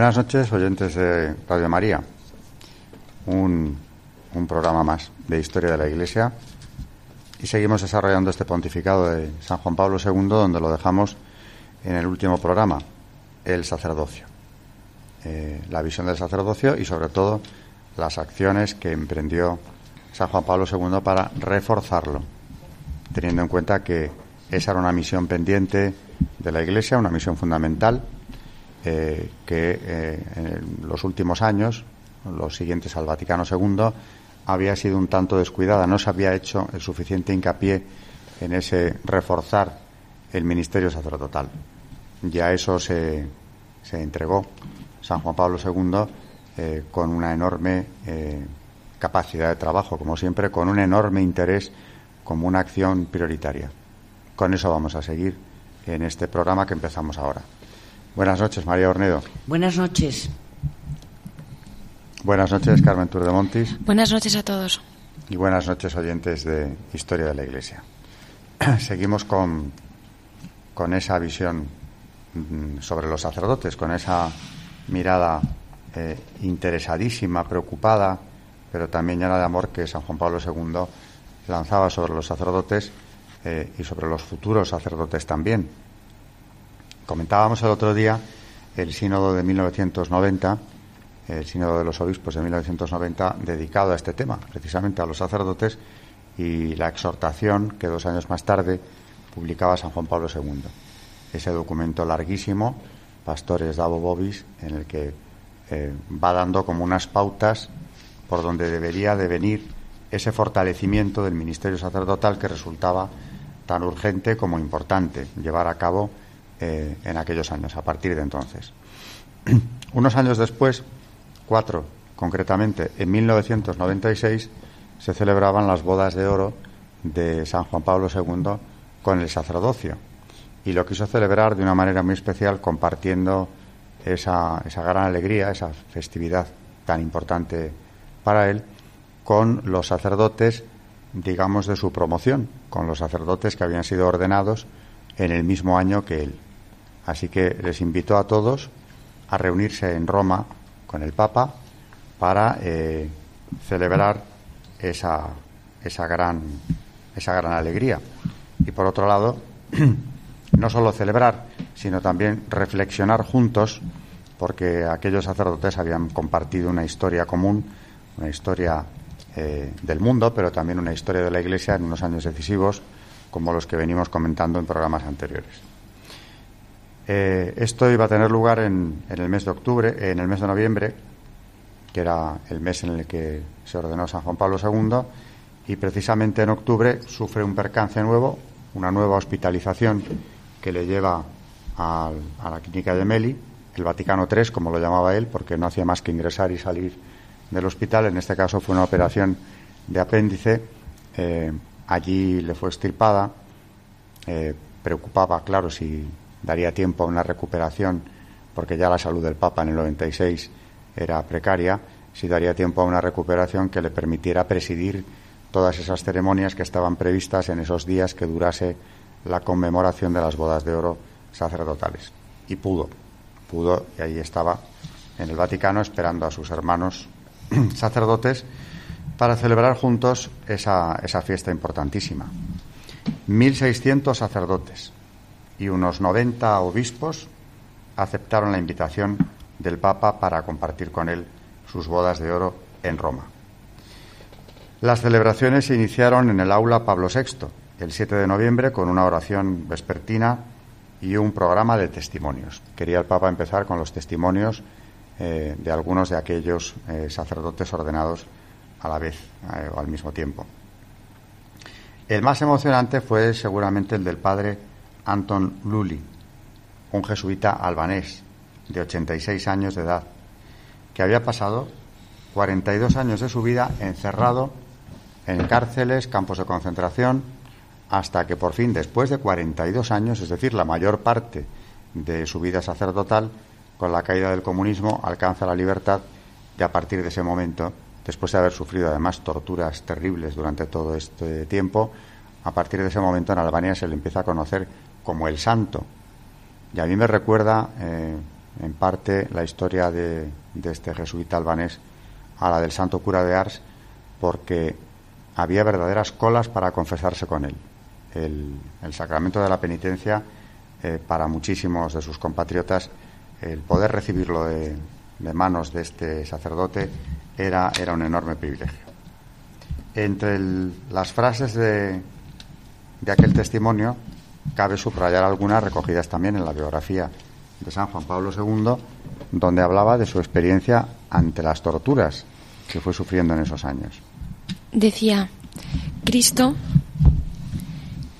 Buenas noches, oyentes de Radio María. Un, programa más de historia de la Iglesia. Y seguimos desarrollando este pontificado de San Juan Pablo II, donde lo dejamos en el último programa, el sacerdocio. Eh, la visión del sacerdocio y, sobre todo, las acciones que emprendió San Juan Pablo II para reforzarlo, teniendo en cuenta que esa era una misión pendiente de la Iglesia, una misión fundamental eh, que eh, en los últimos años, los siguientes al Vaticano II, había sido un tanto descuidada, no se había hecho el suficiente hincapié en ese reforzar el ministerio sacerdotal. Ya eso se, se entregó San Juan Pablo II eh, con una enorme capacidad de trabajo, como siempre, con un enorme interés como una acción prioritaria. Con eso vamos a seguir en este programa que empezamos ahora. Buenas noches, María Ornedo. Buenas noches. Buenas noches, Carmen Tour de Montis. Buenas noches a todos. Y buenas noches, oyentes de Historia de la Iglesia. Seguimos con, con esa visión mm, sobre los sacerdotes, con esa mirada eh, interesadísima, preocupada, pero también llena de amor que San Juan Pablo II lanzaba sobre los sacerdotes eh, y sobre los futuros sacerdotes también Comentábamos el otro día el sínodo de 1990, el sínodo de los obispos de 1990, dedicado a este tema, precisamente a los sacerdotes, y la exhortación que dos años más tarde publicaba San Juan Pablo II. Ese documento larguísimo, Pastores Davo Bobis, en el que eh, va dando como unas pautas por donde debería de venir ese fortalecimiento del ministerio sacerdotal que resultaba tan urgente como importante llevar a cabo eh, en aquellos años, a partir de entonces. Unos años después, cuatro concretamente, en 1996, se celebraban las bodas de oro de San Juan Pablo II con el sacerdocio. Y lo quiso celebrar de una manera muy especial, compartiendo esa, esa gran alegría, esa festividad tan importante para él, con los sacerdotes, digamos, de su promoción, con los sacerdotes que habían sido ordenados en el mismo año que él. Así que les invito a todos a reunirse en Roma con el Papa para eh, celebrar esa, esa, gran, esa gran alegría. Y por otro lado, no solo celebrar, sino también reflexionar juntos, porque aquellos sacerdotes habían compartido una historia común, una historia eh, del mundo, pero también una historia de la Iglesia en unos años decisivos, como los que venimos comentando en programas anteriores. Eh, esto iba a tener lugar en, el mes de octubre, en el mes de noviembre, que era el mes en el que se ordenó San Juan Pablo II, y precisamente en octubre sufre un percance nuevo, una nueva hospitalización que le lleva a, la clínica de Meli, el Vaticano III, como lo llamaba él, porque no hacía más que ingresar y salir del hospital. En este caso fue una operación de apéndice. Eh, allí le fue extirpada. Eh, preocupaba, claro, si daría tiempo a una recuperación, porque ya la salud del Papa en el 96 era precaria, si daría tiempo a una recuperación que le permitiera presidir todas esas ceremonias que estaban previstas en esos días que durase la conmemoración de las bodas de oro sacerdotales. Y pudo, pudo, y ahí estaba en el Vaticano esperando a sus hermanos sacerdotes para celebrar juntos esa, esa fiesta importantísima. 1.600 sacerdotes, y unos 90 obispos aceptaron la invitación del Papa para compartir con él sus bodas de oro en Roma. Las celebraciones se iniciaron en el aula Pablo VI, el 7 de noviembre, con una oración vespertina y un programa de testimonios. Quería el Papa empezar con los testimonios eh, de algunos de aquellos eh, sacerdotes ordenados a la vez eh, o al mismo tiempo. El más emocionante fue seguramente el del padre Anton Lully, un jesuita albanés de 86 años de edad, que había pasado 42 años de su vida encerrado en cárceles, campos de concentración, hasta que por fin, después de 42 años, es decir, la mayor parte de su vida sacerdotal, con la caída del comunismo, alcanza la libertad y a partir de ese momento, después de haber sufrido además torturas terribles durante todo este tiempo, a partir de ese momento en Albania se le empieza a conocer como el santo. Y a mí me recuerda eh, en parte la historia de, de este jesuita albanés a la del santo cura de Ars, porque había verdaderas colas para confesarse con él el, sacramento de la penitencia eh, para muchísimos de sus compatriotas, el poder recibirlo de, manos de este sacerdote era, era un enorme privilegio. Entre las frases de, de aquel testimonio cabe subrayar algunas recogidas también en la biografía de San Juan Pablo II, donde hablaba de su experiencia ante las torturas que fue sufriendo en esos años. Decía, Cristo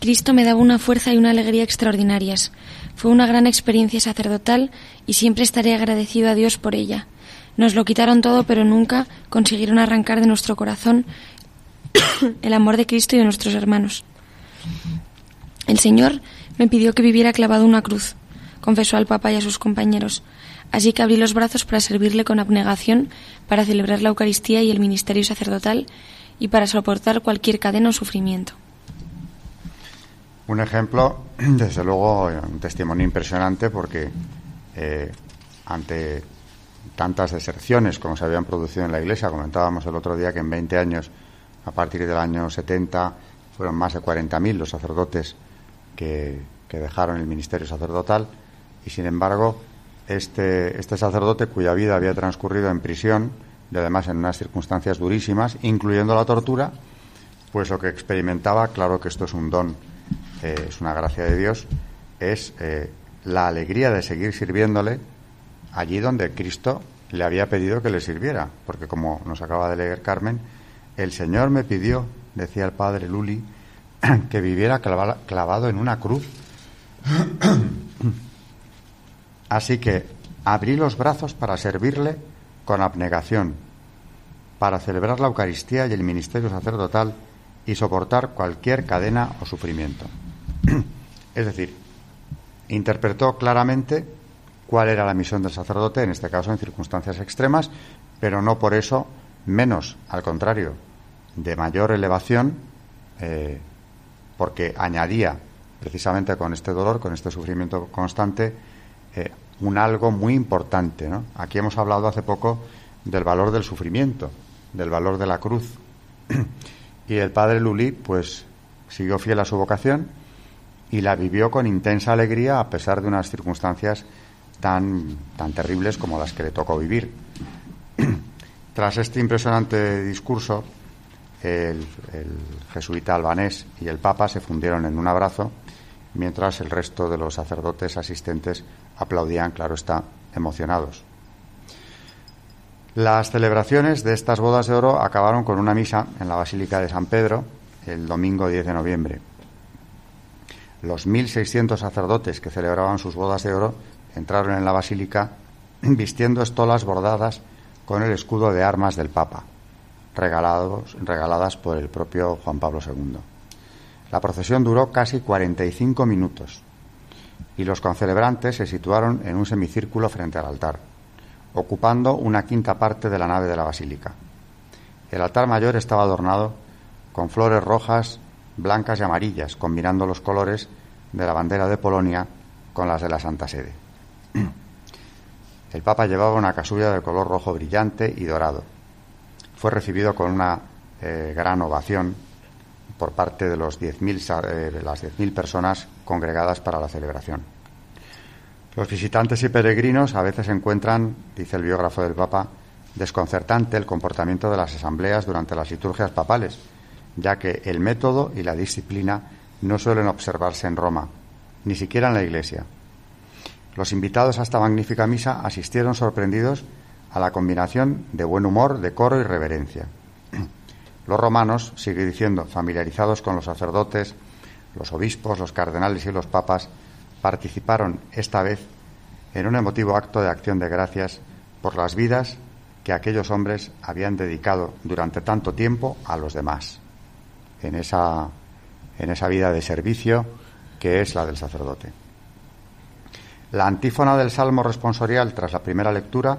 Cristo me daba una fuerza y una alegría extraordinarias. Fue una gran experiencia sacerdotal y siempre estaré agradecido a Dios por ella. Nos lo quitaron todo, pero nunca consiguieron arrancar de nuestro corazón el amor de Cristo y de nuestros hermanos. El Señor me pidió que viviera clavado una cruz, confesó al Papa y a sus compañeros. Así que abrí los brazos para servirle con abnegación, para celebrar la Eucaristía y el ministerio sacerdotal y para soportar cualquier cadena o sufrimiento. Un ejemplo, desde luego, un testimonio impresionante porque eh, ante tantas deserciones como se habían producido en la Iglesia, comentábamos el otro día que en 20 años, a partir del año 70, fueron más de 40.000 los sacerdotes que, dejaron el ministerio sacerdotal y, sin embargo, este, este sacerdote cuya vida había transcurrido en prisión y además en unas circunstancias durísimas, incluyendo la tortura, pues lo que experimentaba, claro que esto es un don eh, es una gracia de Dios, es eh, la alegría de seguir sirviéndole allí donde Cristo le había pedido que le sirviera. Porque como nos acaba de leer Carmen, el Señor me pidió, decía el padre Luli, que viviera clavado en una cruz. Así que abrí los brazos para servirle con abnegación, para celebrar la Eucaristía y el ministerio sacerdotal y soportar cualquier cadena o sufrimiento. es decir, interpretó claramente cuál era la misión del sacerdote, en este caso en circunstancias extremas, pero no por eso menos, al contrario, de mayor elevación, eh, porque añadía precisamente con este dolor, con este sufrimiento constante, eh, un algo muy importante. Aquí hemos hablado hace poco del valor del sufrimiento, del valor de la cruz. y el padre Lully, pues, siguió fiel a su vocación y la vivió con intensa alegría a pesar de unas circunstancias tan, tan terribles como las que le tocó vivir. Tras este impresionante discurso, el, jesuita albanés y el Papa se fundieron en un abrazo, mientras el resto de los sacerdotes asistentes aplaudían, claro está, emocionados. Las celebraciones de estas bodas de oro acabaron con una misa en la Basílica de San Pedro el domingo 10 de noviembre los 1.600 sacerdotes que celebraban sus bodas de oro entraron en la basílica vistiendo estolas bordadas con el escudo de armas del Papa, regalados, regaladas por el propio Juan Pablo II. La procesión duró casi 45 minutos y los concelebrantes se situaron en un semicírculo frente al altar, ocupando una quinta parte de la nave de la basílica. El altar mayor estaba adornado con flores rojas blancas y amarillas, combinando los colores de la bandera de Polonia con las de la Santa Sede. El Papa llevaba una casulla de color rojo brillante y dorado. Fue recibido con una eh, gran ovación por parte de, los 10 eh, de las 10.000 personas congregadas para la celebración. Los visitantes y peregrinos a veces encuentran, dice el biógrafo del Papa, desconcertante el comportamiento de las asambleas durante las liturgias papales, ya que el método y la disciplina no suelen observarse en Roma, ni siquiera en la Iglesia. Los invitados a esta magnífica misa asistieron sorprendidos a la combinación de buen humor, decoro y reverencia. Los romanos, sigue diciendo, familiarizados con los sacerdotes, los obispos, los cardenales y los papas, participaron esta vez en un emotivo acto de acción de gracias por las vidas que aquellos hombres habían dedicado durante tanto tiempo a los demás, en esa, en esa vida de servicio que es la del sacerdote. La antífona del Salmo responsorial tras la primera lectura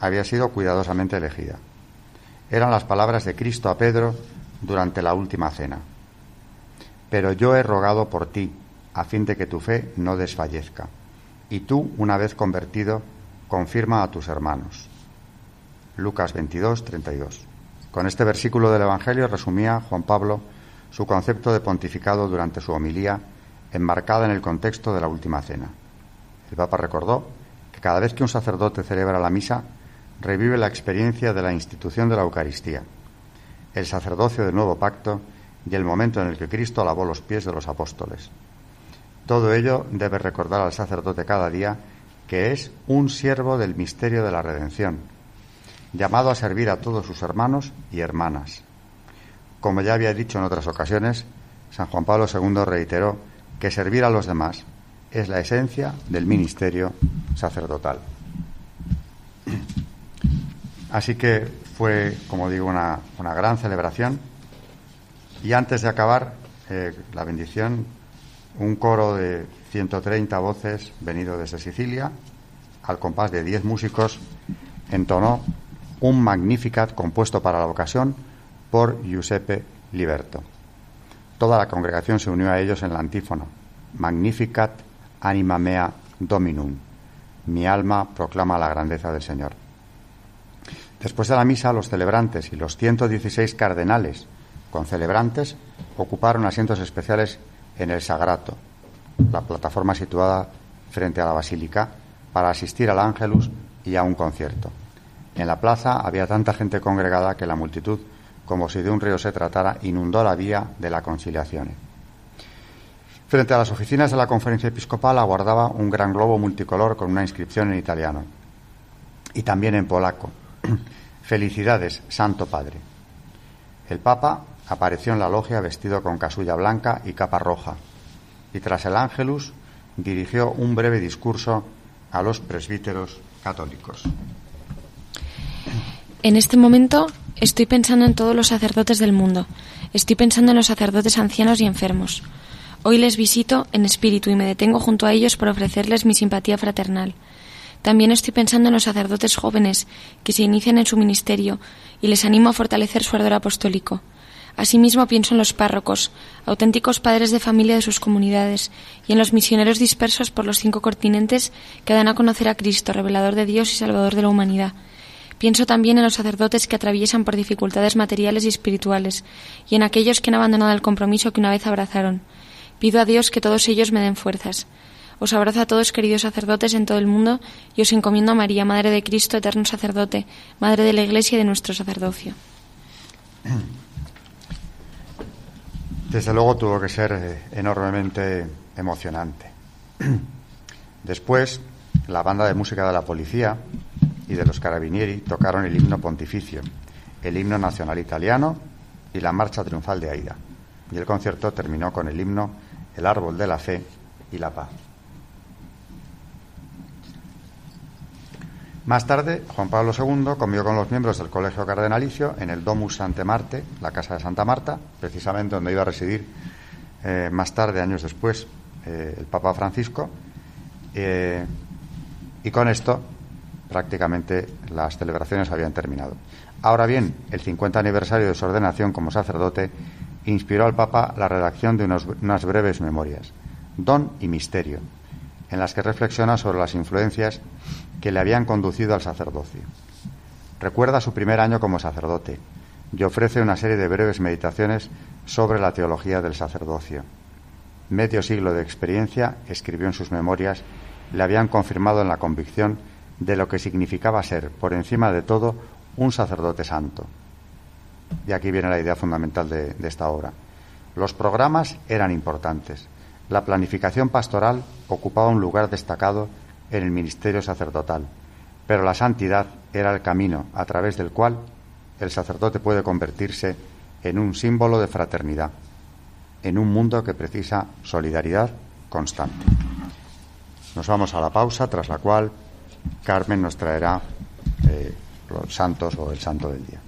había sido cuidadosamente elegida. Eran las palabras de Cristo a Pedro durante la última cena. Pero yo he rogado por ti, a fin de que tu fe no desfallezca. Y tú, una vez convertido, confirma a tus hermanos. Lucas 22, 32. Con este versículo del Evangelio resumía Juan Pablo su concepto de pontificado durante su homilía, enmarcada en el contexto de la última cena. El Papa recordó que cada vez que un sacerdote celebra la misa, revive la experiencia de la institución de la Eucaristía, el sacerdocio del nuevo pacto y el momento en el que Cristo lavó los pies de los apóstoles. Todo ello debe recordar al sacerdote cada día que es un siervo del misterio de la redención, llamado a servir a todos sus hermanos y hermanas. Como ya había dicho en otras ocasiones, San Juan Pablo II reiteró que servir a los demás es la esencia del ministerio sacerdotal. Así que fue, como digo, una, gran celebración. Y antes de acabar eh, la bendición, un coro de 130 voces venido desde Sicilia, al compás de 10 músicos, entonó un Magnificat compuesto para la ocasión por Giuseppe Liberto. Toda la congregación se unió a ellos en la antífona, Magnificat Anima mea dominum. Mi alma proclama la grandeza del Señor. Después de la misa, los celebrantes y los 116 cardenales con celebrantes ocuparon asientos especiales en el Sagrato, la plataforma situada frente a la basílica, para asistir al Ángelus y a un concierto. En la plaza había tanta gente congregada que la multitud, como si de un río se tratara, inundó la vía de la conciliación. Frente a las oficinas de la conferencia episcopal aguardaba un gran globo multicolor con una inscripción en italiano y también en polaco. Felicidades, Santo Padre. El Papa apareció en la logia vestido con casulla blanca y capa roja y tras el ángelus dirigió un breve discurso a los presbíteros católicos. En este momento estoy pensando en todos los sacerdotes del mundo. Estoy pensando en los sacerdotes ancianos y enfermos. Hoy les visito en espíritu y me detengo junto a ellos para ofrecerles mi simpatía fraternal. También estoy pensando en los sacerdotes jóvenes que se inician en su ministerio y les animo a fortalecer su ardor apostólico. Asimismo pienso en los párrocos, auténticos padres de familia de sus comunidades, y en los misioneros dispersos por los cinco continentes que dan a conocer a Cristo, revelador de Dios y Salvador de la humanidad. Pienso también en los sacerdotes que atraviesan por dificultades materiales y espirituales, y en aquellos que han abandonado el compromiso que una vez abrazaron. Pido a Dios que todos ellos me den fuerzas. Os abrazo a todos, queridos sacerdotes en todo el mundo, y os encomiendo a María, Madre de Cristo, eterno sacerdote, Madre de la Iglesia y de nuestro sacerdocio. Desde luego tuvo que ser eh, enormemente emocionante. Después, la banda de música de la policía y de los carabinieri tocaron el himno pontificio, el himno nacional italiano y la marcha triunfal de Aida. Y el concierto terminó con el himno el árbol de la fe y la paz. Más tarde, Juan Pablo II comió con los miembros del Colegio Cardenalicio en el Domus Sante Marte, la casa de Santa Marta, precisamente donde iba a residir eh, más tarde, años después, eh, el Papa Francisco. Eh, y con esto, prácticamente las celebraciones habían terminado. Ahora bien, el 50 aniversario de su ordenación como sacerdote inspiró al Papa la redacción de unas breves memorias, Don y Misterio, en las que reflexiona sobre las influencias que le habían conducido al sacerdocio. Recuerda su primer año como sacerdote y ofrece una serie de breves meditaciones sobre la teología del sacerdocio. Medio siglo de experiencia, escribió en sus memorias, le habían confirmado en la convicción de lo que significaba ser, por encima de todo, un sacerdote santo. Y aquí viene la idea fundamental de, esta obra. Los programas eran importantes. La planificación pastoral ocupaba un lugar destacado en el ministerio sacerdotal, pero la santidad era el camino a través del cual el sacerdote puede convertirse en un símbolo de fraternidad, en un mundo que precisa solidaridad constante. Nos vamos a la pausa, tras la cual Carmen nos traerá eh, los santos o el santo del día.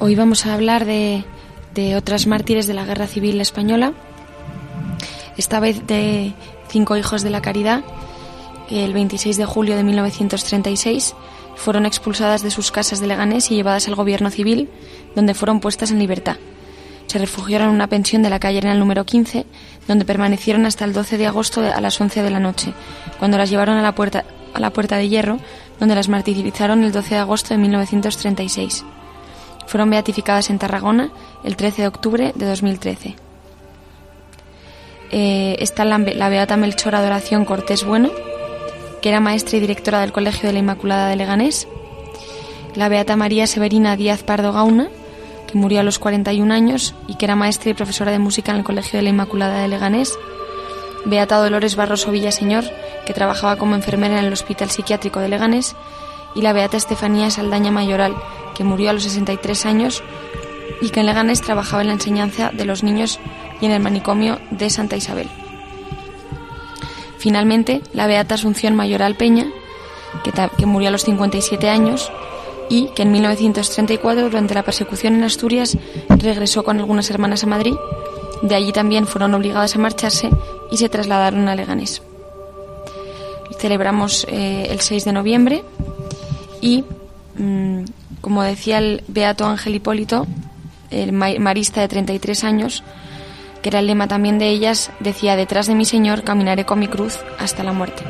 Hoy vamos a hablar de, otras mártires de la Guerra Civil Española, esta vez de cinco hijos de la caridad, que el 26 de julio de 1936 fueron expulsadas de sus casas de Leganés y llevadas al gobierno civil, donde fueron puestas en libertad. Se refugiaron en una pensión de la calle el número 15, donde permanecieron hasta el 12 de agosto a las 11 de la noche, cuando las llevaron a la puerta, a la puerta de hierro, donde las martirizaron el 12 de agosto de 1936 fueron beatificadas en Tarragona el 13 de octubre de 2013. Eh, está la, Beata Melchor Adoración Cortés Bueno, que era maestra y directora del Colegio de la Inmaculada de Leganés. La Beata María Severina Díaz Pardo Gauna, que murió a los 41 años y que era maestra y profesora de música en el Colegio de la Inmaculada de Leganés. Beata Dolores Barroso Villaseñor, que trabajaba como enfermera en el Hospital Psiquiátrico de Leganés. Y la Beata Estefanía Saldaña Mayoral, que murió a los 63 años y que en Leganés trabajaba en la enseñanza de los niños y en el manicomio de Santa Isabel. Finalmente, la Beata Asunción Mayoral Peña, que, que murió a los 57 años y que en 1934, durante la persecución en Asturias, regresó con algunas hermanas a Madrid. De allí también fueron obligadas a marcharse y se trasladaron a Leganés. Celebramos eh, el 6 de noviembre y, mm, como decía el Beato Ángel Hipólito, el marista de 33 años, que era el lema también de ellas, decía, detrás de mi Señor caminaré con mi cruz hasta la muerte.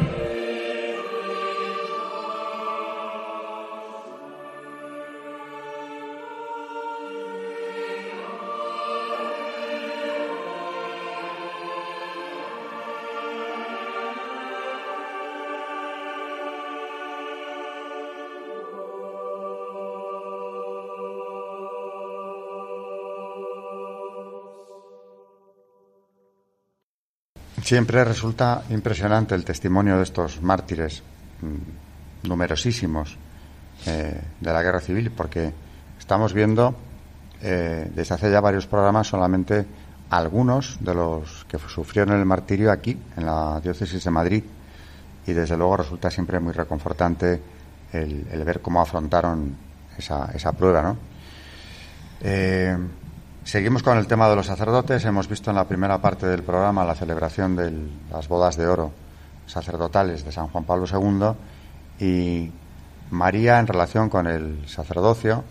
Siempre resulta impresionante el testimonio de estos mártires mm, numerosísimos eh, de la guerra civil, porque estamos viendo eh, desde hace ya varios programas solamente algunos de los que sufrieron el martirio aquí, en la diócesis de Madrid, y desde luego resulta siempre muy reconfortante el, ver cómo afrontaron esa, esa prueba, ¿no? Eh, Seguimos con el tema de los sacerdotes. Hemos visto en la primera parte del programa la celebración de las bodas de oro sacerdotales de San Juan Pablo II y María en relación con el sacerdocio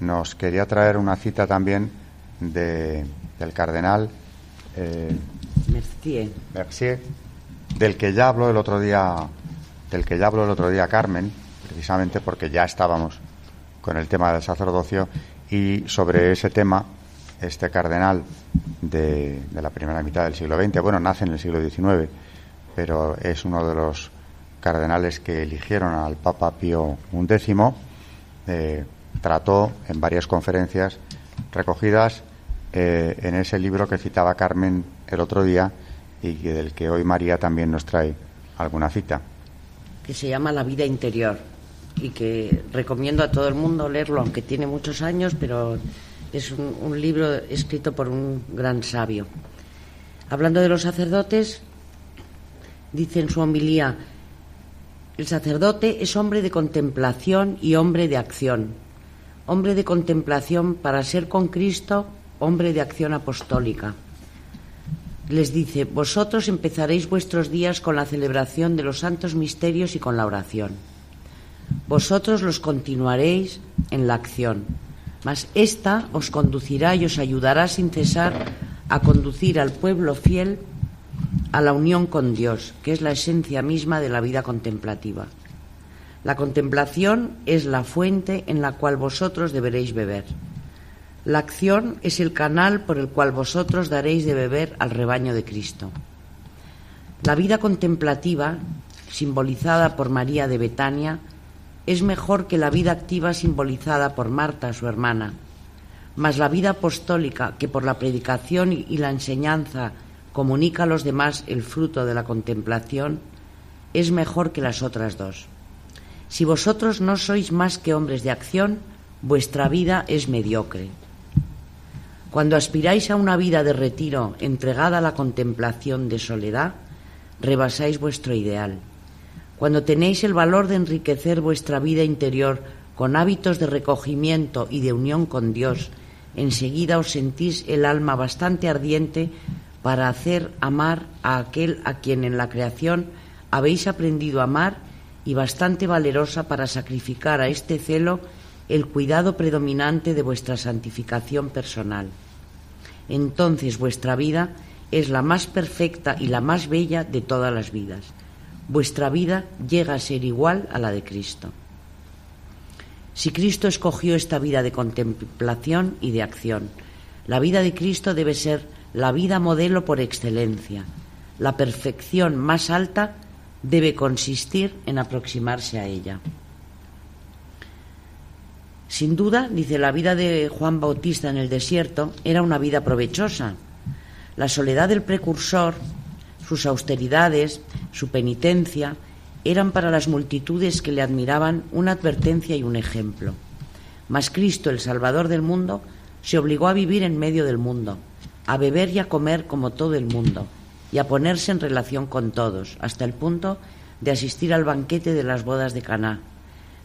nos quería traer una cita también de, del cardenal eh, Mercier. del que ya habló el otro día del que ya habló el otro día Carmen precisamente porque ya estábamos con el tema del sacerdocio y sobre ese tema este cardenal de, la primera mitad del siglo XX, bueno, nace en el siglo XIX, pero es uno de los cardenales que eligieron al Papa Pío XI, eh, trató en varias conferencias recogidas eh, en ese libro que citaba Carmen el otro día y del que hoy María también nos trae alguna cita. Que se llama La vida interior y que recomiendo a todo el mundo leerlo, aunque tiene muchos años, pero es un, libro escrito por un gran sabio. Hablando de los sacerdotes, dice en su homilía, el sacerdote es hombre de contemplación y hombre de acción. Hombre de contemplación para ser con Cristo, hombre de acción apostólica. Les dice, vosotros empezaréis vuestros días con la celebración de los santos misterios y con la oración. Vosotros los continuaréis en la acción mas os conducirá y os ayudará sin cesar a conducir al pueblo fiel a la unión con Dios, que es la esencia misma de la vida contemplativa. La contemplación es la fuente en la cual vosotros deberéis beber. La acción es el canal por el cual vosotros daréis de beber al rebaño de Cristo. La vida contemplativa, simbolizada por María de Betania, es mejor que la vida activa simbolizada por Marta, su hermana. Mas la vida apostólica, que por la predicación y la enseñanza comunica a los demás el fruto de la contemplación, es mejor que las otras dos. Si vosotros no sois más que hombres de acción, vuestra vida es mediocre. Cuando aspiráis a una vida de retiro entregada a la contemplación de soledad, rebasáis vuestro ideal. Cuando tenéis el valor de enriquecer vuestra vida interior con hábitos de recogimiento y de unión con Dios, enseguida os sentís el alma bastante ardiente para hacer amar a aquel a quien en la creación habéis aprendido a amar y bastante valerosa para sacrificar a este celo el cuidado predominante de vuestra santificación personal. Entonces vuestra vida es la más perfecta y la más bella de todas las vidas vuestra vida llega a ser igual a la de Cristo. Si Cristo escogió esta vida de contemplación y de acción, la vida de Cristo debe ser la vida modelo por excelencia. La perfección más alta debe consistir en aproximarse a ella. Sin duda, dice, la vida de Juan Bautista en el desierto era una vida provechosa. La soledad del precursor sus austeridades, su penitencia, eran para las multitudes que le admiraban una advertencia y un ejemplo. Mas Cristo, el Salvador del mundo, se obligó a vivir en medio del mundo, a beber y a comer como todo el mundo, y a ponerse en relación con todos, hasta el punto de asistir al banquete de las bodas de Caná,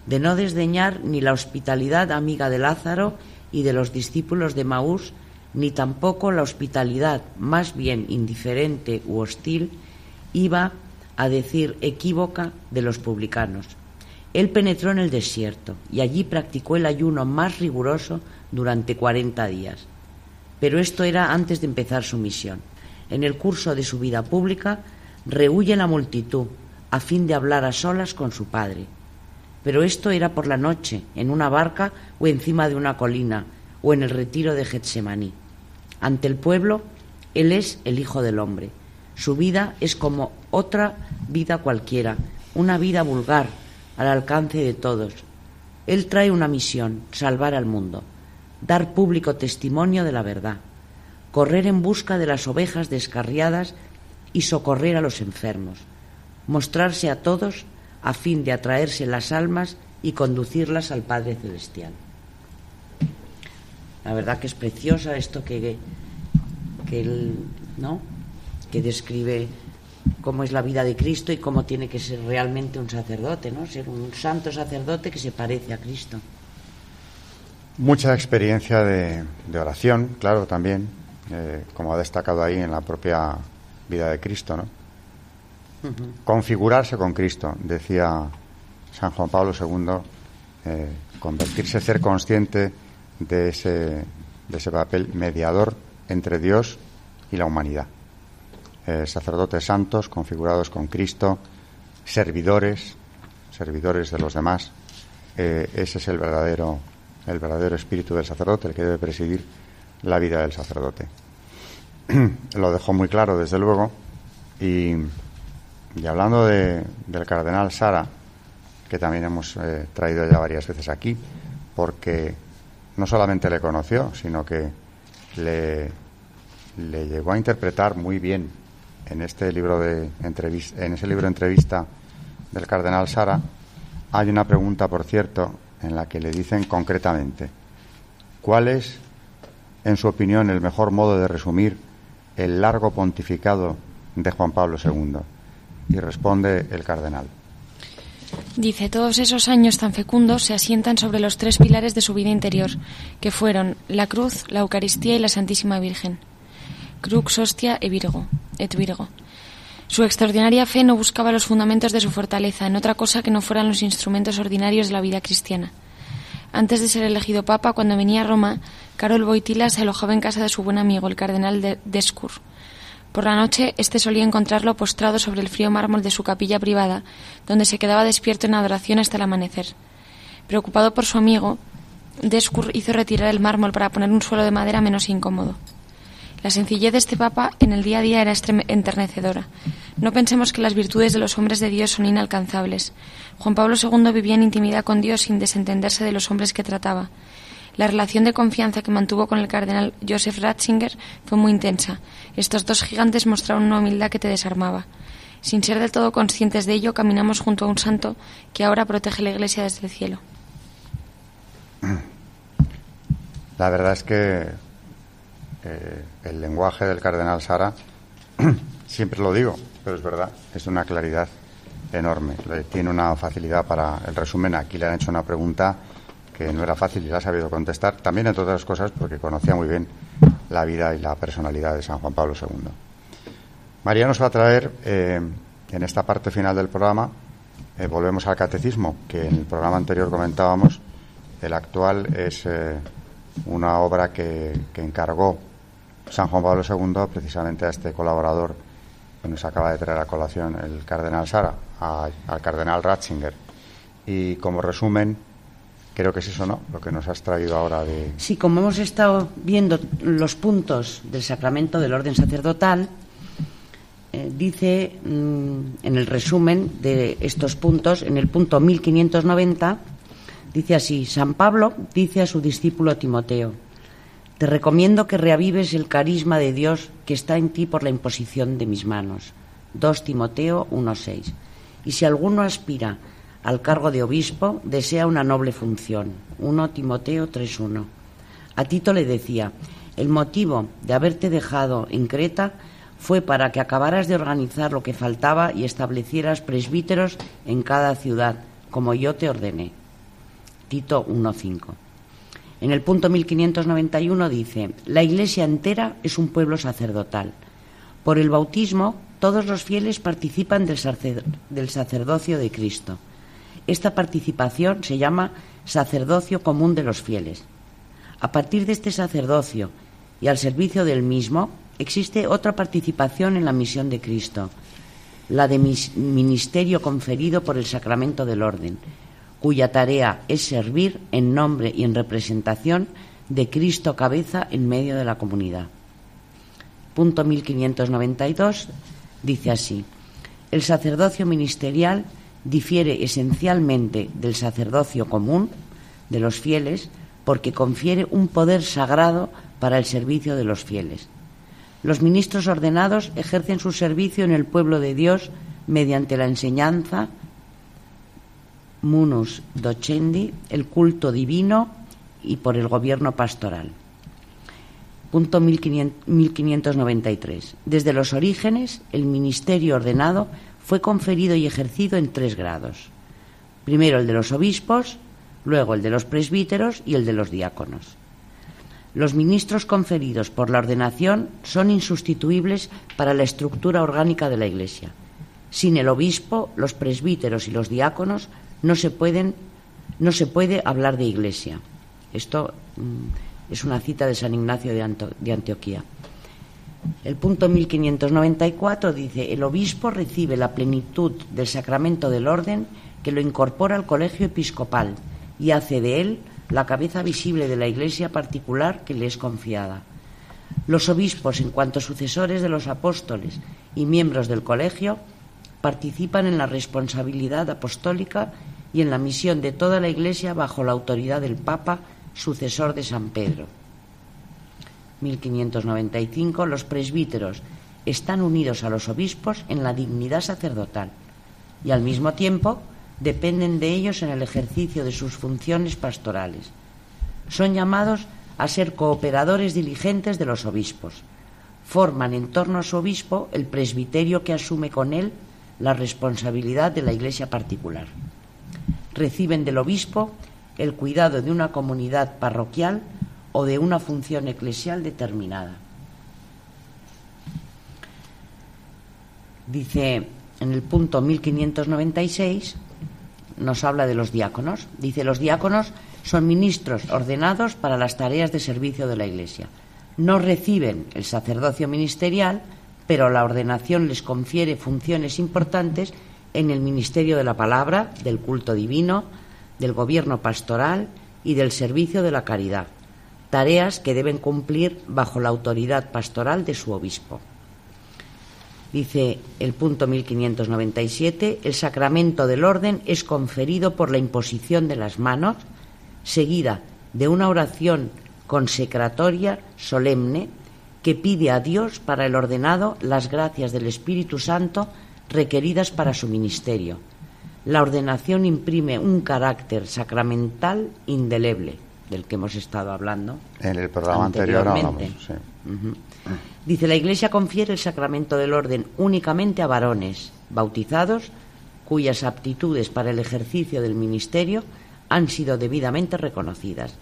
de no desdeñar ni la hospitalidad amiga de Lázaro y de los discípulos de Maús, ni tampoco la hospitalidad, más bien indiferente u hostil, iba a decir equívoca de los publicanos. Él penetró en el desierto y allí practicó el ayuno más riguroso durante cuarenta días. Pero esto era antes de empezar su misión. En el curso de su vida pública rehuye la multitud a fin de hablar a solas con su padre. Pero esto era por la noche, en una barca o encima de una colina o en el retiro de Getsemaní. Ante el pueblo, Él es el Hijo del Hombre. Su vida es como otra vida cualquiera, una vida vulgar, al alcance de todos. Él trae una misión, salvar al mundo, dar público testimonio de la verdad, correr en busca de las ovejas descarriadas y socorrer a los enfermos, mostrarse a todos a fin de atraerse las almas y conducirlas al Padre Celestial. La verdad que es preciosa esto que, que él, ¿no? que describe cómo es la vida de Cristo y cómo tiene que ser realmente un sacerdote, ¿no? Ser un santo sacerdote que se parece a Cristo. Mucha experiencia de, oración, claro, también, eh, como ha destacado ahí en la propia vida de Cristo, ¿no? Configurarse con Cristo, decía San Juan Pablo II, eh, convertirse, ser consciente de ese, de ese papel mediador entre Dios y la humanidad. Eh, sacerdotes santos, configurados con Cristo, servidores, servidores de los demás. Eh, ese es el verdadero, el verdadero espíritu del sacerdote, el que debe presidir la vida del sacerdote. Lo dejó muy claro, desde luego, y y hablando de, del cardenal Sara, que también hemos eh, traído ya varias veces aquí, porque no solamente le conoció, sino que le, le llegó a interpretar muy bien en este libro de entrevista, en ese libro de entrevista del cardenal Sara, hay una pregunta, por cierto, en la que le dicen concretamente cuál es, en su opinión, el mejor modo de resumir el largo pontificado de Juan Pablo II. Y responde el cardenal. Dice, todos esos años tan fecundos se asientan sobre los tres pilares de su vida interior, que fueron la cruz, la Eucaristía y la Santísima Virgen. Crux, hostia e virgo, et virgo. Su extraordinaria fe no buscaba los fundamentos de su fortaleza en otra cosa que no fueran los instrumentos ordinarios de la vida cristiana. Antes de ser elegido papa, cuando venía a Roma, Carol Boitila se alojaba en casa de su buen amigo, el cardenal de. Por la noche, éste solía encontrarlo postrado sobre el frío mármol de su capilla privada, donde se quedaba despierto en adoración hasta el amanecer. Preocupado por su amigo, Descur hizo retirar el mármol para poner un suelo de madera menos incómodo. La sencillez de este papa en el día a día era enternecedora. No pensemos que las virtudes de los hombres de Dios son inalcanzables. Juan Pablo II vivía en intimidad con Dios sin desentenderse de los hombres que trataba. La relación de confianza que mantuvo con el cardenal Joseph Ratzinger fue muy intensa. Estos dos gigantes mostraron una humildad que te desarmaba. Sin ser del todo conscientes de ello, caminamos junto a un santo que ahora protege la Iglesia desde el cielo. La verdad es que eh, el lenguaje del cardenal Sara, siempre lo digo, pero es verdad, es una claridad enorme. Tiene una facilidad para el resumen. Aquí le han hecho una pregunta que no era fácil y la ha sabido contestar, también entre otras cosas porque conocía muy bien la vida y la personalidad de San Juan Pablo II. María nos va a traer, eh, en esta parte final del programa, eh, volvemos al catecismo, que en el programa anterior comentábamos, el actual es eh, una obra que, encargó San Juan Pablo II precisamente a este colaborador que nos acaba de traer a colación el cardenal Sara, al cardenal Ratzinger. Y como resumen, Creo que es eso, ¿no? Lo que nos has traído ahora de. Sí, como hemos estado viendo los puntos del sacramento del orden sacerdotal, eh, dice mm, en el resumen de estos puntos, en el punto 1590, dice así: San Pablo dice a su discípulo Timoteo: Te recomiendo que reavives el carisma de Dios que está en ti por la imposición de mis manos. 2 Timoteo 1:6. Y si alguno aspira al cargo de obispo desea una noble función. 1 Timoteo 3.1. A Tito le decía, el motivo de haberte dejado en Creta fue para que acabaras de organizar lo que faltaba y establecieras presbíteros en cada ciudad, como yo te ordené. Tito 1.5. En el punto 1591 dice, la Iglesia entera es un pueblo sacerdotal. Por el bautismo, todos los fieles participan del, sacerdocio de Cristo. Esta participación se llama sacerdocio común de los fieles. A partir de este sacerdocio y al servicio del mismo, existe otra participación en la misión de Cristo, la de ministerio conferido por el sacramento del orden, cuya tarea es servir en nombre y en representación de Cristo cabeza en medio de la comunidad. Punto 1592 dice así, el sacerdocio ministerial difiere esencialmente del sacerdocio común de los fieles porque confiere un poder sagrado para el servicio de los fieles. Los ministros ordenados ejercen su servicio en el pueblo de Dios mediante la enseñanza, munus docendi, el culto divino y por el gobierno pastoral. Punto 1593. Desde los orígenes, el ministerio ordenado fue conferido y ejercido en tres grados. Primero el de los obispos, luego el de los presbíteros y el de los diáconos. Los ministros conferidos por la ordenación son insustituibles para la estructura orgánica de la Iglesia. Sin el obispo, los presbíteros y los diáconos no se pueden no se puede hablar de iglesia. Esto mm, es una cita de San Ignacio de, de Antioquía. El punto 1594 dice, el obispo recibe la plenitud del sacramento del orden que lo incorpora al colegio episcopal y hace de él la cabeza visible de la iglesia particular que le es confiada. Los obispos, en cuanto sucesores de los apóstoles y miembros del colegio, participan en la responsabilidad apostólica y en la misión de toda la Iglesia bajo la autoridad del Papa, sucesor de San Pedro. 1595. Los presbíteros están unidos a los obispos en la dignidad sacerdotal y al mismo tiempo dependen de ellos en el ejercicio de sus funciones pastorales. Son llamados a ser cooperadores diligentes de los obispos. Forman en torno a su obispo el presbiterio que asume con él la responsabilidad de la iglesia particular reciben del obispo el cuidado de una comunidad parroquial o de una función eclesial determinada. Dice en el punto 1596, nos habla de los diáconos. Dice, los diáconos son ministros ordenados para las tareas de servicio de la Iglesia. No reciben el sacerdocio ministerial, pero la ordenación les confiere funciones importantes en el ministerio de la palabra, del culto divino, del gobierno pastoral y del servicio de la caridad, tareas que deben cumplir bajo la autoridad pastoral de su obispo. Dice el punto 1597, el sacramento del orden es conferido por la imposición de las manos, seguida de una oración consecratoria solemne que pide a Dios para el ordenado las gracias del Espíritu Santo requeridas para su ministerio. La ordenación imprime un carácter sacramental indeleble, del que hemos estado hablando. En el programa anterior hablamos, Dice, la Iglesia confiere el sacramento del orden únicamente a varones bautizados cuyas aptitudes para el ejercicio del ministerio han sido debidamente reconocidas.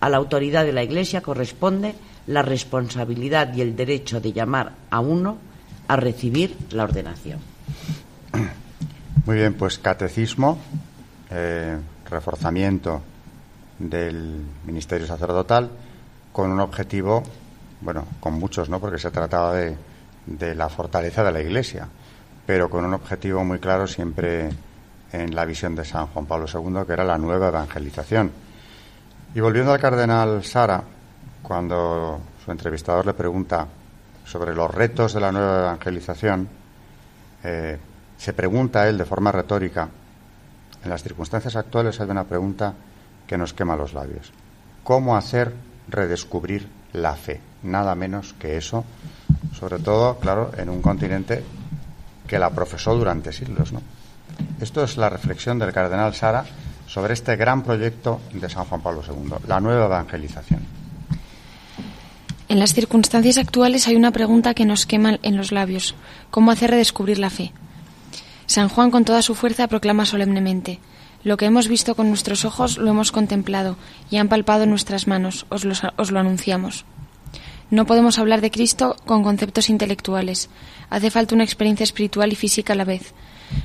A la autoridad de la Iglesia corresponde la responsabilidad y el derecho de llamar a uno a recibir la ordenación. Muy bien, pues catecismo, eh, reforzamiento del ministerio sacerdotal con un objetivo, bueno, con muchos, ¿no? Porque se trataba de, de la fortaleza de la Iglesia, pero con un objetivo muy claro siempre en la visión de San Juan Pablo II, que era la nueva evangelización. Y volviendo al cardenal Sara, cuando su entrevistador le pregunta sobre los retos de la nueva evangelización, eh, se pregunta él de forma retórica, en las circunstancias actuales hay una pregunta que nos quema los labios. ¿Cómo hacer redescubrir la fe? Nada menos que eso, sobre todo, claro, en un continente que la profesó durante siglos. ¿no? Esto es la reflexión del cardenal Sara sobre este gran proyecto de San Juan Pablo II, la nueva evangelización. En las circunstancias actuales hay una pregunta que nos quema en los labios. ¿Cómo hacer redescubrir la fe? San Juan con toda su fuerza proclama solemnemente, Lo que hemos visto con nuestros ojos lo hemos contemplado y han palpado nuestras manos, os lo, os lo anunciamos. No podemos hablar de Cristo con conceptos intelectuales. Hace falta una experiencia espiritual y física a la vez.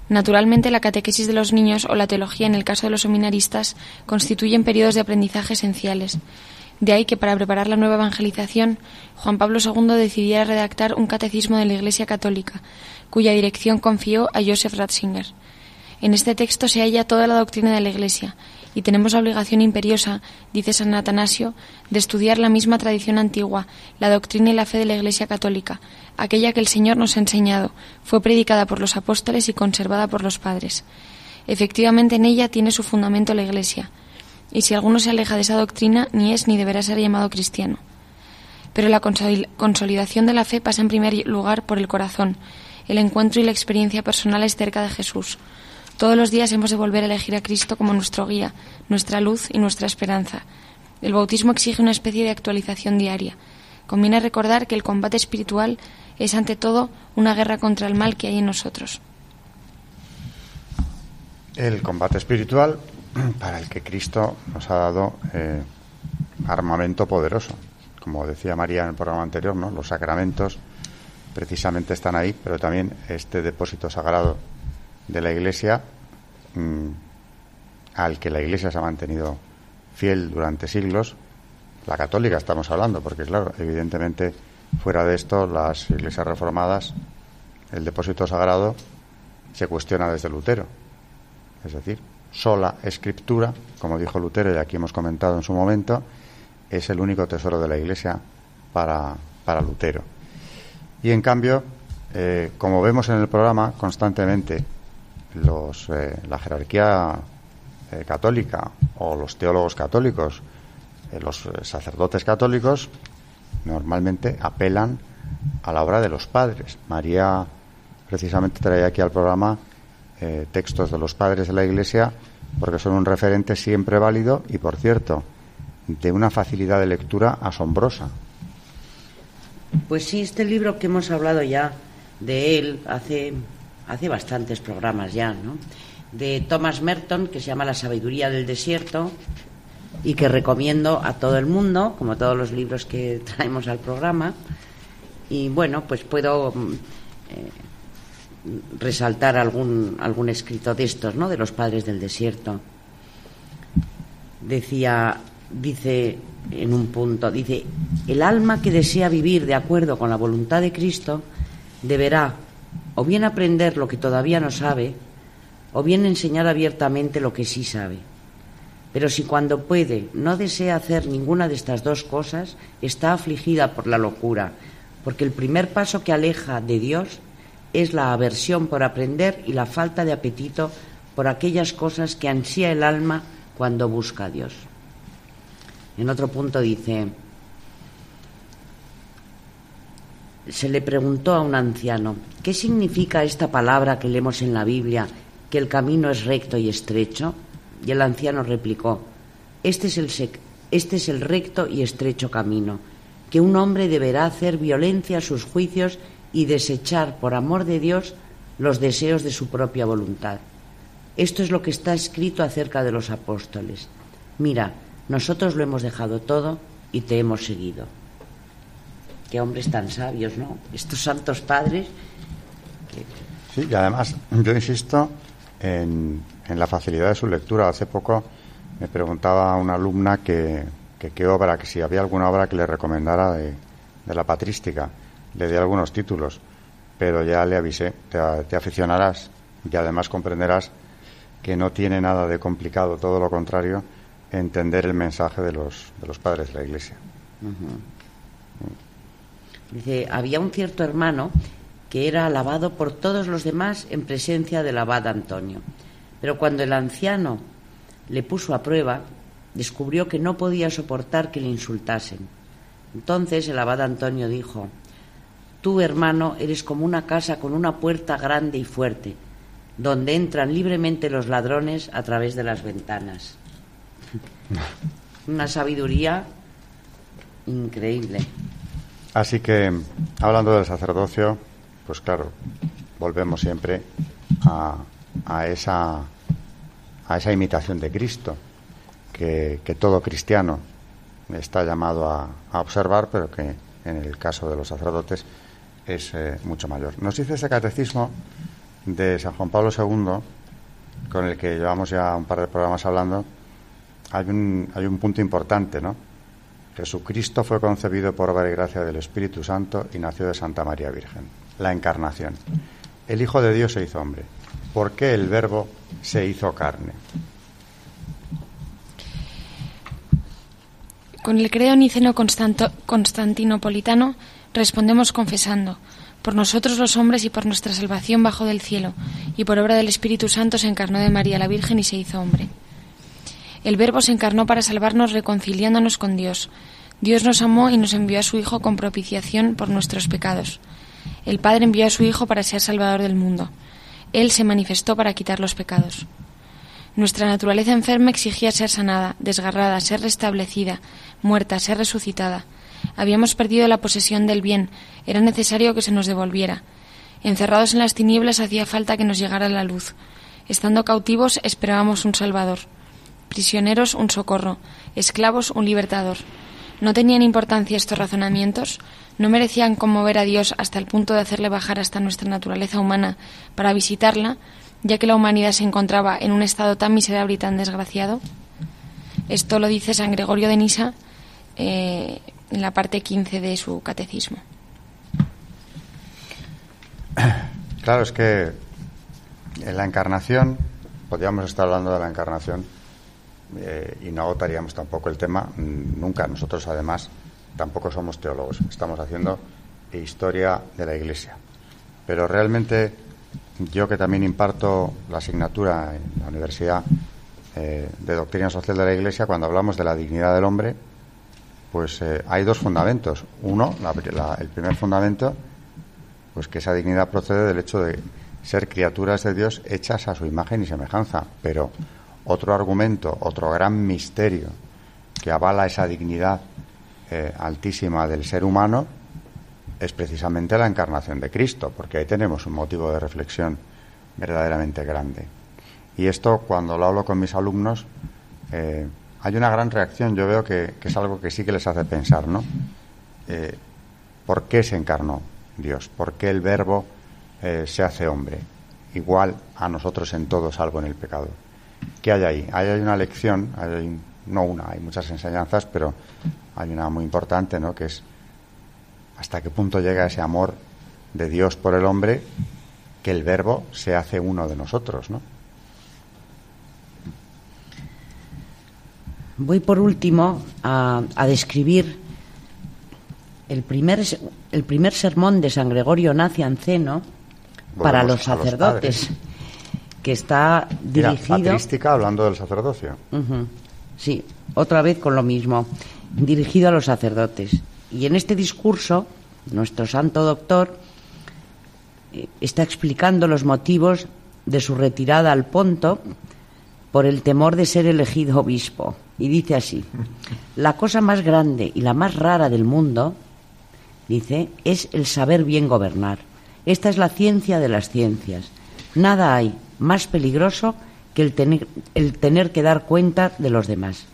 Naturalmente, la catequesis de los niños o la teología en el caso de los seminaristas constituyen periodos de aprendizaje esenciales. De ahí que para preparar la nueva evangelización, Juan Pablo II decidiera redactar un catecismo de la Iglesia Católica, cuya dirección confió a Joseph Ratzinger. En este texto se halla toda la doctrina de la Iglesia, y tenemos la obligación imperiosa, dice San Atanasio, de estudiar la misma tradición antigua, la doctrina y la fe de la Iglesia católica, aquella que el Señor nos ha enseñado, fue predicada por los apóstoles y conservada por los padres. Efectivamente en ella tiene su fundamento la Iglesia, y si alguno se aleja de esa doctrina, ni es ni deberá ser llamado cristiano. Pero la consolidación de la fe pasa en primer lugar por el corazón, el encuentro y la experiencia personales cerca de Jesús, todos los días hemos de volver a elegir a Cristo como nuestro guía, nuestra luz y nuestra esperanza. El bautismo exige una especie de actualización diaria. Conviene recordar que el combate espiritual es ante todo una guerra contra el mal que hay en nosotros. El combate espiritual para el que Cristo nos ha dado eh, armamento poderoso. Como decía María en el programa anterior, ¿no? los sacramentos precisamente están ahí, pero también este depósito sagrado de la Iglesia mm, al que la Iglesia se ha mantenido fiel durante siglos, la católica estamos hablando, porque claro, evidentemente fuera de esto las iglesias reformadas, el depósito sagrado se cuestiona desde Lutero. Es decir, sola escritura, como dijo Lutero y aquí hemos comentado en su momento, es el único tesoro de la Iglesia para, para Lutero. Y en cambio, eh, como vemos en el programa constantemente, los, eh, la jerarquía eh, católica o los teólogos católicos, eh, los sacerdotes católicos, normalmente apelan a la obra de los padres. María precisamente trae aquí al programa textos de los padres de la Iglesia porque son un referente siempre válido y, por cierto, de una facilidad de lectura asombrosa. Pues sí, este libro que hemos hablado ya de él hace hace bastantes programas ya, ¿no? de Thomas Merton, que se llama La sabiduría del desierto, y que recomiendo a todo el mundo, como todos los libros que traemos al programa. Y bueno, pues puedo mm, eh, resaltar algún, algún escrito de estos, ¿no? De los padres del desierto. Decía, dice en un punto, dice, el alma que desea vivir de acuerdo con la voluntad de Cristo deberá o bien aprender lo que todavía no sabe, o bien enseñar abiertamente lo que sí sabe. Pero si cuando puede no desea hacer ninguna de estas dos cosas, está afligida por la locura, porque el primer paso que aleja de Dios es la aversión por aprender y la falta de apetito por aquellas cosas que ansía el alma cuando busca a Dios. En otro punto dice, se le preguntó a un anciano, ¿qué significa esta palabra que leemos en la Biblia, que el camino es recto y estrecho? Y el anciano replicó, este es el, este es el recto y estrecho camino, que un hombre deberá hacer violencia a sus juicios y desechar, por amor de Dios, los deseos de su propia voluntad. Esto es lo que está escrito acerca de los apóstoles. Mira, nosotros lo hemos dejado todo y te hemos seguido qué hombres tan sabios, ¿no? Estos santos padres. Sí, y además yo insisto en, la facilidad de su lectura. Hace poco me preguntaba una alumna que, qué obra, que si había alguna obra que le recomendara de, la patrística. Le di algunos títulos, pero ya le avisé, te, aficionarás y además comprenderás que no tiene nada de complicado, todo lo contrario, entender el mensaje de los, de los padres de la Iglesia. Dice, había un cierto hermano que era alabado por todos los demás en presencia del abad Antonio. Pero cuando el anciano le puso a prueba, descubrió que no podía soportar que le insultasen. Entonces el abad Antonio dijo, Tú, hermano, eres como una casa con una puerta grande y fuerte, donde entran libremente los ladrones a través de las ventanas. una sabiduría increíble. Así que, hablando del sacerdocio, pues claro, volvemos siempre a, esa, a esa imitación de Cristo que, todo cristiano está llamado a, observar, pero que en el caso de los sacerdotes es eh, mucho mayor. Nos dice ese catecismo de San Juan Pablo II, con el que llevamos ya un par de programas hablando, hay un, hay un punto importante, ¿no? Jesucristo fue concebido por obra y gracia del Espíritu Santo y nació de Santa María Virgen. La encarnación. El Hijo de Dios se hizo hombre. ¿Por qué el Verbo se hizo carne? Con el credo niceno constantinopolitano respondemos confesando, por nosotros los hombres y por nuestra salvación bajo del cielo, y por obra del Espíritu Santo se encarnó de María la Virgen y se hizo hombre. El Verbo se encarnó para salvarnos reconciliándonos con Dios. Dios nos amó y nos envió a su Hijo con propiciación por nuestros pecados. El Padre envió a su Hijo para ser Salvador del mundo. Él se manifestó para quitar los pecados. Nuestra naturaleza enferma exigía ser sanada, desgarrada, ser restablecida, muerta, ser resucitada. Habíamos perdido la posesión del bien, era necesario que se nos devolviera. Encerrados en las tinieblas hacía falta que nos llegara la luz. Estando cautivos esperábamos un Salvador prisioneros un socorro, esclavos un libertador. ¿No tenían importancia estos razonamientos? ¿No merecían conmover a Dios hasta el punto de hacerle bajar hasta nuestra naturaleza humana para visitarla, ya que la humanidad se encontraba en un estado tan miserable y tan desgraciado? Esto lo dice San Gregorio de Nisa eh, en la parte 15 de su catecismo. Claro, es que en la encarnación, podríamos estar hablando de la encarnación, eh, y no agotaríamos tampoco el tema mm, nunca. Nosotros, además, tampoco somos teólogos, estamos haciendo historia de la Iglesia. Pero realmente, yo que también imparto la asignatura en la Universidad eh, de Doctrina Social de la Iglesia, cuando hablamos de la dignidad del hombre, pues eh, hay dos fundamentos. Uno, el primer fundamento, pues que esa dignidad procede del hecho de ser criaturas de Dios hechas a su imagen y semejanza, pero otro argumento, otro gran misterio que avala esa dignidad eh, altísima del ser humano es precisamente la encarnación de Cristo, porque ahí tenemos un motivo de reflexión verdaderamente grande. Y esto, cuando lo hablo con mis alumnos, eh, hay una gran reacción. Yo veo que, es algo que sí que les hace pensar, ¿no? Eh, ¿Por qué se encarnó Dios? ¿Por qué el Verbo se hace hombre? Igual a nosotros en todo, salvo en el pecado. ¿Qué hay ahí? Ahí hay una lección, hay, no una, hay muchas enseñanzas, pero hay una muy importante, ¿no? Que es hasta qué punto llega ese amor de Dios por el hombre que el verbo se hace uno de nosotros, ¿no? Voy por último a, describir el primer, el primer sermón de San Gregorio Nacianceno para los sacerdotes que está dirigido. patrística hablando del sacerdocio. Sí, otra vez con lo mismo, dirigido a los sacerdotes. Y en este discurso, nuestro santo doctor eh, está explicando los motivos de su retirada al Ponto por el temor de ser elegido obispo. Y dice así, la cosa más grande y la más rara del mundo, dice, es el saber bien gobernar. Esta es la ciencia de las ciencias. Nada hay más peligroso que el tener, el tener que dar cuenta de los demás.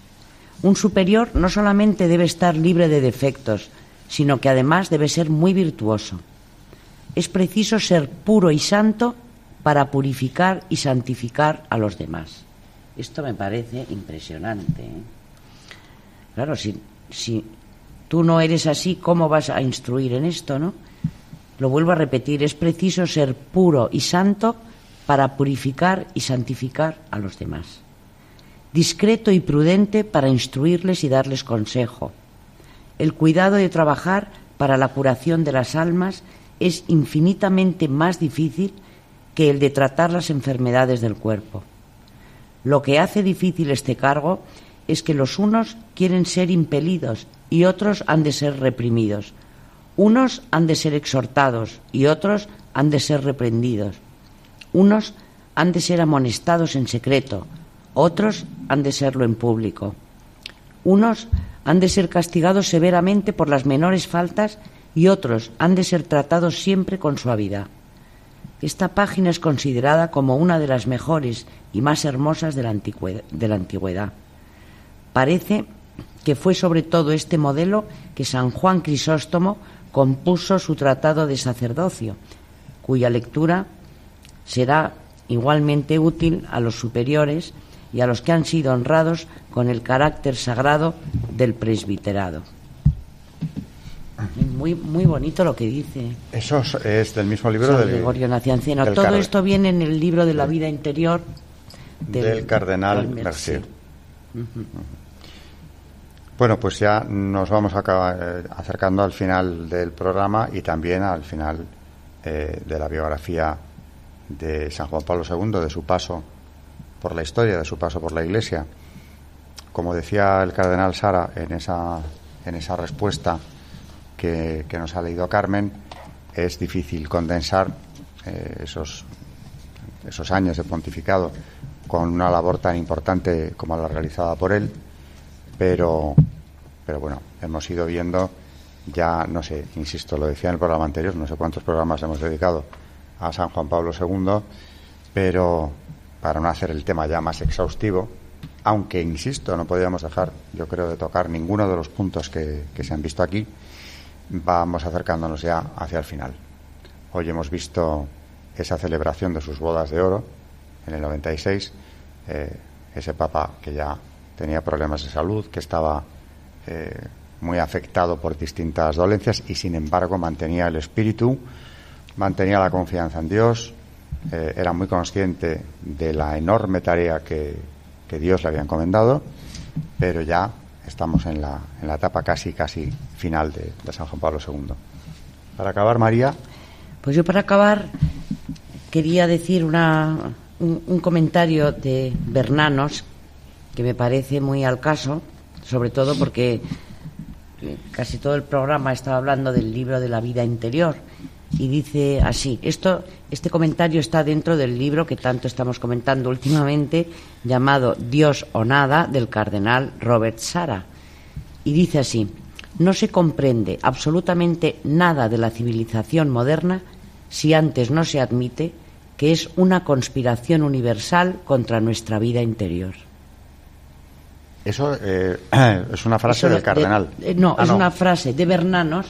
Un superior no solamente debe estar libre de defectos, sino que además debe ser muy virtuoso. Es preciso ser puro y santo para purificar y santificar a los demás. Esto me parece impresionante. ¿eh? Claro, si, si tú no eres así, ¿cómo vas a instruir en esto, no? Lo vuelvo a repetir, es preciso ser puro y santo para purificar y santificar a los demás. Discreto y prudente para instruirles y darles consejo. El cuidado de trabajar para la curación de las almas es infinitamente más difícil que el de tratar las enfermedades del cuerpo. Lo que hace difícil este cargo es que los unos quieren ser impelidos y otros han de ser reprimidos. Unos han de ser exhortados y otros han de ser reprendidos. Unos han de ser amonestados en secreto, otros han de serlo en público. Unos han de ser castigados severamente por las menores faltas y otros han de ser tratados siempre con suavidad. Esta página es considerada como una de las mejores y más hermosas de la antigüedad. Parece que fue sobre todo este modelo que San Juan Crisóstomo compuso su tratado de sacerdocio, cuya lectura será igualmente útil a los superiores y a los que han sido honrados con el carácter sagrado del presbiterado. Muy, muy bonito lo que dice. Eso es del mismo libro del, Gregorio Nacianceno. Todo esto viene en el libro de la vida interior del, cardenal Mercier. Bueno, pues ya nos vamos eh, acercando al final del programa y también al final eh, de la biografía de San Juan Pablo II, de su paso por la historia, de su paso por la Iglesia. Como decía el cardenal Sara en esa, en esa respuesta que, nos ha leído Carmen, es difícil condensar eh, esos, esos años de pontificado con una labor tan importante como la realizada por él, pero, pero bueno, hemos ido viendo ya, no sé, insisto, lo decía en el programa anterior, no sé cuántos programas hemos dedicado a San Juan Pablo II, pero para no hacer el tema ya más exhaustivo, aunque, insisto, no podíamos dejar, yo creo, de tocar ninguno de los puntos que, se han visto aquí, vamos acercándonos ya hacia el final. Hoy hemos visto esa celebración de sus bodas de oro en el 96, eh, ese papa que ya tenía problemas de salud, que estaba eh, muy afectado por distintas dolencias y sin embargo mantenía el espíritu, mantenía la confianza en Dios, eh, era muy consciente de la enorme tarea que, Dios le había encomendado, pero ya estamos en la, en la etapa casi, casi final de, San Juan Pablo II. Para acabar, María. Pues yo para acabar quería decir una, un, comentario de Bernanos que me parece muy al caso, sobre todo porque casi todo el programa estaba hablando del libro de la vida interior y dice así, esto, este comentario está dentro del libro que tanto estamos comentando últimamente, llamado Dios o nada, del cardenal Robert Sara. Y dice así, no se comprende absolutamente nada de la civilización moderna si antes no se admite que es una conspiración universal contra nuestra vida interior. Eso eh, es una frase del cardenal. Eh, no, ah, es una frase de Bernanos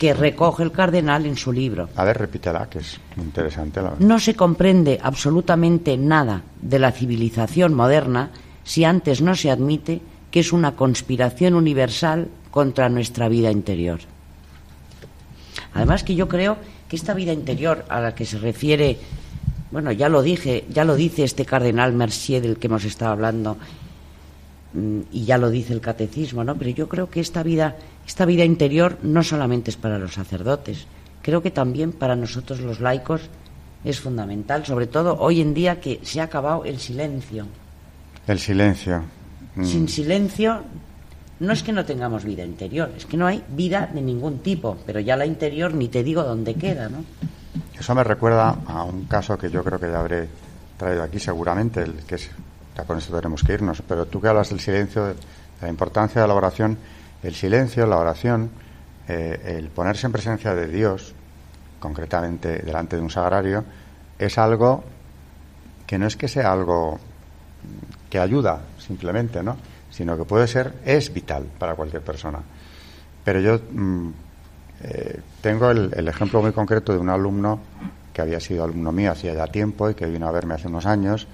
que recoge el cardenal en su libro. A ver, repítela, que es interesante. La no se comprende absolutamente nada de la civilización moderna si antes no se admite que es una conspiración universal contra nuestra vida interior. Además que yo creo que esta vida interior a la que se refiere, bueno, ya lo dije, ya lo dice este cardenal Mercier del que hemos estado hablando mm, y ya lo dice el catecismo, ¿no? Pero yo creo que esta vida esta vida interior no solamente es para los sacerdotes, creo que también para nosotros los laicos es fundamental, sobre todo hoy en día que se ha acabado el silencio. El silencio. Mm. Sin silencio no es que no tengamos vida interior, es que no hay vida de ningún tipo, pero ya la interior ni te digo dónde queda, ¿no? Eso me recuerda a un caso que yo creo que ya habré traído aquí seguramente, el que es, ya con eso tenemos que irnos, pero tú que hablas del silencio, de la importancia de la oración, el silencio, la oración, eh, el ponerse en presencia de Dios, concretamente delante de un sagrario, es algo que no es que sea algo que ayuda simplemente, ¿no? sino que puede ser, es vital para cualquier persona. Pero yo mm, eh, tengo el, ejemplo muy concreto de un alumno que había sido alumno mío hacía ya tiempo y que vino a verme hace unos años.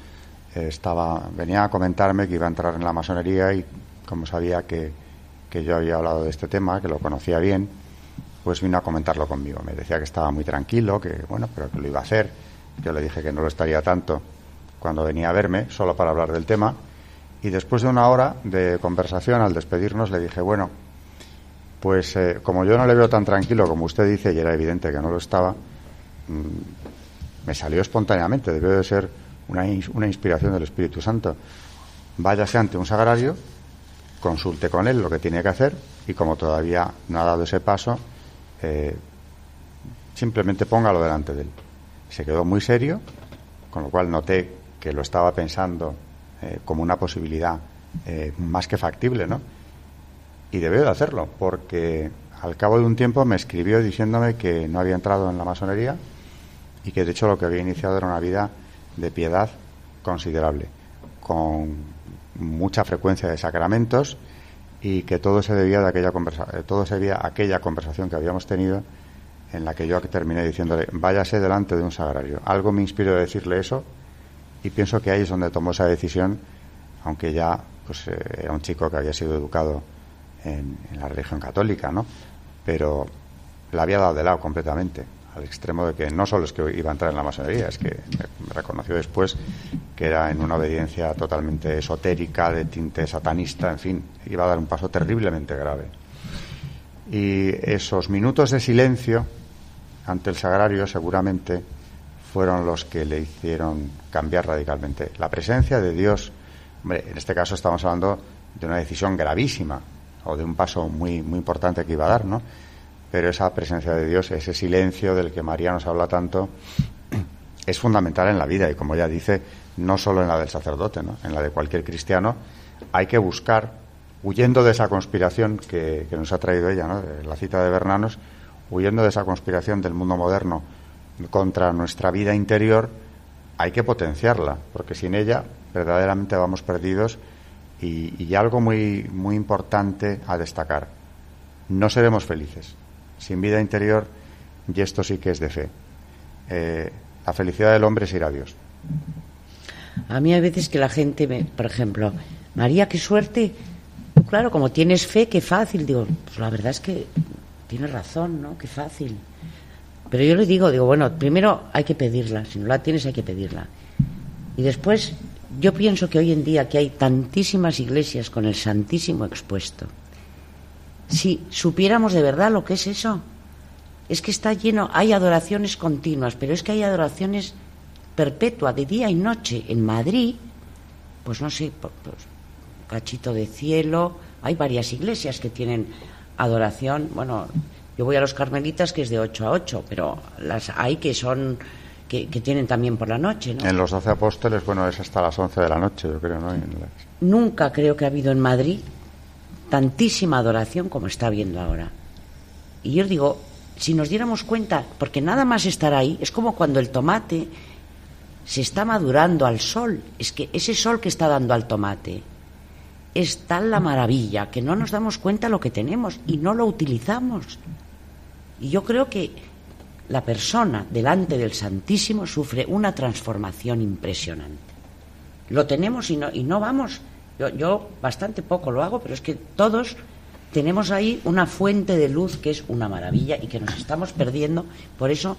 Eh, estaba, venía a comentarme que iba a entrar en la masonería y como sabía que, que yo había hablado de este tema, que lo conocía bien, pues vino a comentarlo conmigo. Me decía que estaba muy tranquilo, que bueno, pero que lo iba a hacer. Yo le dije que no lo estaría tanto cuando venía a verme, solo para hablar del tema. Y después de una hora de conversación, al despedirnos, le dije, bueno, pues eh, como yo no le veo tan tranquilo como usted dice, y era evidente que no lo estaba, mm, me salió espontáneamente, debió de ser una, una inspiración del Espíritu Santo. Váyase ante un sagrario consulte con él lo que tiene que hacer y como todavía no ha dado ese paso, eh, simplemente póngalo delante de él. Se quedó muy serio, con lo cual noté que lo estaba pensando eh, como una posibilidad eh, más que factible, ¿no? Y debió de hacerlo, porque al cabo de un tiempo me escribió diciéndome que no había entrado en la masonería y que de hecho lo que había iniciado era una vida de piedad considerable, con mucha frecuencia de sacramentos y que todo se debía de aquella conversa eh, todo se debía a aquella conversación que habíamos tenido en la que yo terminé diciéndole váyase delante de un sagrario. Algo me inspiró a decirle eso y pienso que ahí es donde tomó esa decisión, aunque ya pues eh, era un chico que había sido educado en, en la religión católica, ¿no? Pero la había dado de lado completamente al extremo de que no solo es que iba a entrar en la masonería, es que me reconoció después que era en una obediencia totalmente esotérica, de tinte satanista, en fin, iba a dar un paso terriblemente grave. Y esos minutos de silencio ante el sagrario seguramente fueron los que le hicieron cambiar radicalmente. La presencia de Dios, hombre, en este caso estamos hablando de una decisión gravísima o de un paso muy, muy importante que iba a dar, ¿no? Pero esa presencia de Dios, ese silencio del que María nos habla tanto, es fundamental en la vida y como ella dice, no solo en la del sacerdote, ¿no? en la de cualquier cristiano, hay que buscar, huyendo de esa conspiración que, nos ha traído ella, ¿no? la cita de Bernanos, huyendo de esa conspiración del mundo moderno contra nuestra vida interior, hay que potenciarla, porque sin ella verdaderamente vamos perdidos y, y algo muy, muy importante a destacar, no seremos felices sin vida interior, y esto sí que es de fe. Eh, la felicidad del hombre es ir a Dios. A mí hay veces que la gente, me, por ejemplo, María, qué suerte. Claro, como tienes fe, qué fácil. Digo, pues la verdad es que tienes razón, ¿no? Qué fácil. Pero yo le digo, digo, bueno, primero hay que pedirla. Si no la tienes, hay que pedirla. Y después, yo pienso que hoy en día que hay tantísimas iglesias con el Santísimo expuesto, si supiéramos de verdad lo que es eso, es que está lleno, hay adoraciones continuas, pero es que hay adoraciones perpetuas, de día y noche. En Madrid, pues no sé, pues, cachito de cielo, hay varias iglesias que tienen adoración, bueno, yo voy a los carmelitas que es de 8 a 8, pero las hay que son que, tienen también por la noche, ¿no? En los doce apóstoles, bueno, es hasta las 11 de la noche, yo creo, ¿no? Nunca creo que ha habido en Madrid tantísima adoración como está habiendo ahora. Y yo digo, si nos diéramos cuenta, porque nada más estar ahí, es como cuando el tomate se está madurando al sol, es que ese sol que está dando al tomate es tal la maravilla que no nos damos cuenta lo que tenemos y no lo utilizamos. Y yo creo que la persona delante del Santísimo sufre una transformación impresionante. Lo tenemos y no, y no vamos yo, yo bastante poco lo hago, pero es que todos tenemos ahí una fuente de luz que es una maravilla y que nos estamos perdiendo. Por eso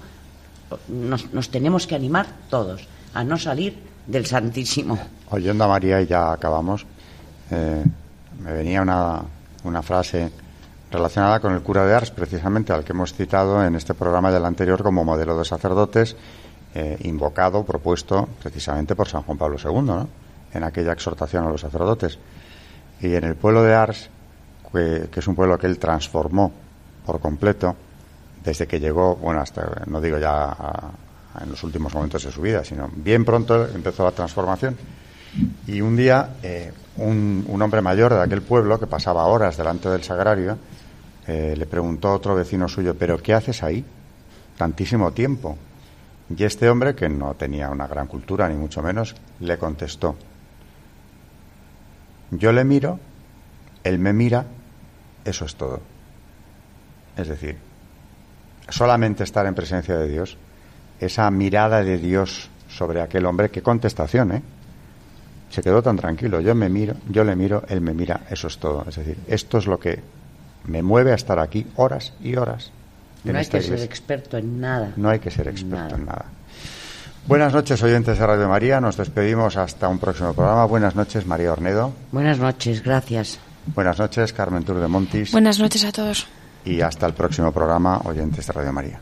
nos, nos tenemos que animar todos a no salir del Santísimo. Oyendo a María, y ya acabamos, eh, me venía una, una frase relacionada con el cura de Ars, precisamente al que hemos citado en este programa del anterior como modelo de sacerdotes, eh, invocado, propuesto precisamente por San Juan Pablo II, ¿no? En aquella exhortación a los sacerdotes. Y en el pueblo de Ars, que, es un pueblo que él transformó por completo, desde que llegó, bueno, hasta, no digo ya en los últimos momentos de su vida, sino bien pronto empezó la transformación. Y un día, eh, un, hombre mayor de aquel pueblo, que pasaba horas delante del sagrario, eh, le preguntó a otro vecino suyo, ¿pero qué haces ahí? Tantísimo tiempo. Y este hombre, que no tenía una gran cultura, ni mucho menos, le contestó, yo le miro, él me mira, eso es todo. Es decir, solamente estar en presencia de Dios, esa mirada de Dios sobre aquel hombre, qué contestación, ¿eh? Se quedó tan tranquilo, yo me miro, yo le miro, él me mira, eso es todo. Es decir, esto es lo que me mueve a estar aquí horas y horas. No hay que ser experto en nada. No hay que ser experto en nada. Buenas noches, oyentes de Radio María. Nos despedimos hasta un próximo programa. Buenas noches, María Ornedo. Buenas noches, gracias. Buenas noches, Carmen Tour de Montis. Buenas noches a todos. Y hasta el próximo programa, oyentes de Radio María.